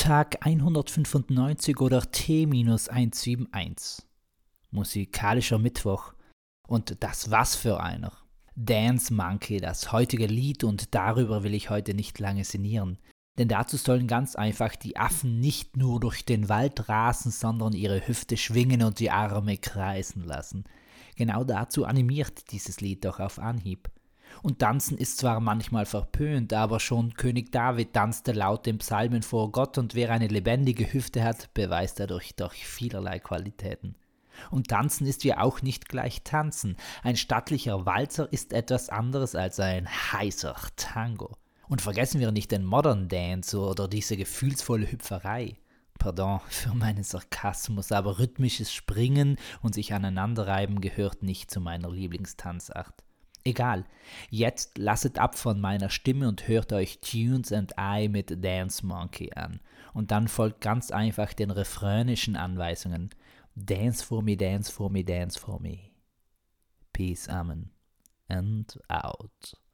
Tag 195 oder T-171. Musikalischer Mittwoch. Und das was für einer. Dance Monkey, das heutige Lied, und darüber will ich heute nicht lange sinnieren. Denn dazu sollen ganz einfach die Affen nicht nur durch den Wald rasen, sondern ihre Hüfte schwingen und die Arme kreisen lassen. Genau dazu animiert dieses Lied doch auf Anhieb. Und tanzen ist zwar manchmal verpönt, aber schon König David tanzte laut den Psalmen vor Gott und wer eine lebendige Hüfte hat, beweist dadurch doch vielerlei Qualitäten. Und tanzen ist ja auch nicht gleich tanzen. Ein stattlicher Walzer ist etwas anderes als ein heißer Tango. Und vergessen wir nicht den Modern Dance oder diese gefühlsvolle Hüpferei. Pardon für meinen Sarkasmus, aber rhythmisches Springen und sich aneinanderreiben gehört nicht zu meiner Lieblingstanzart. Egal, jetzt lasset ab von meiner Stimme und hört euch Tunes and I mit Dance Monkey an. Und dann folgt ganz einfach den refrainischen Anweisungen. Dance for me, dance for me, dance for me. Peace, Amen. And out.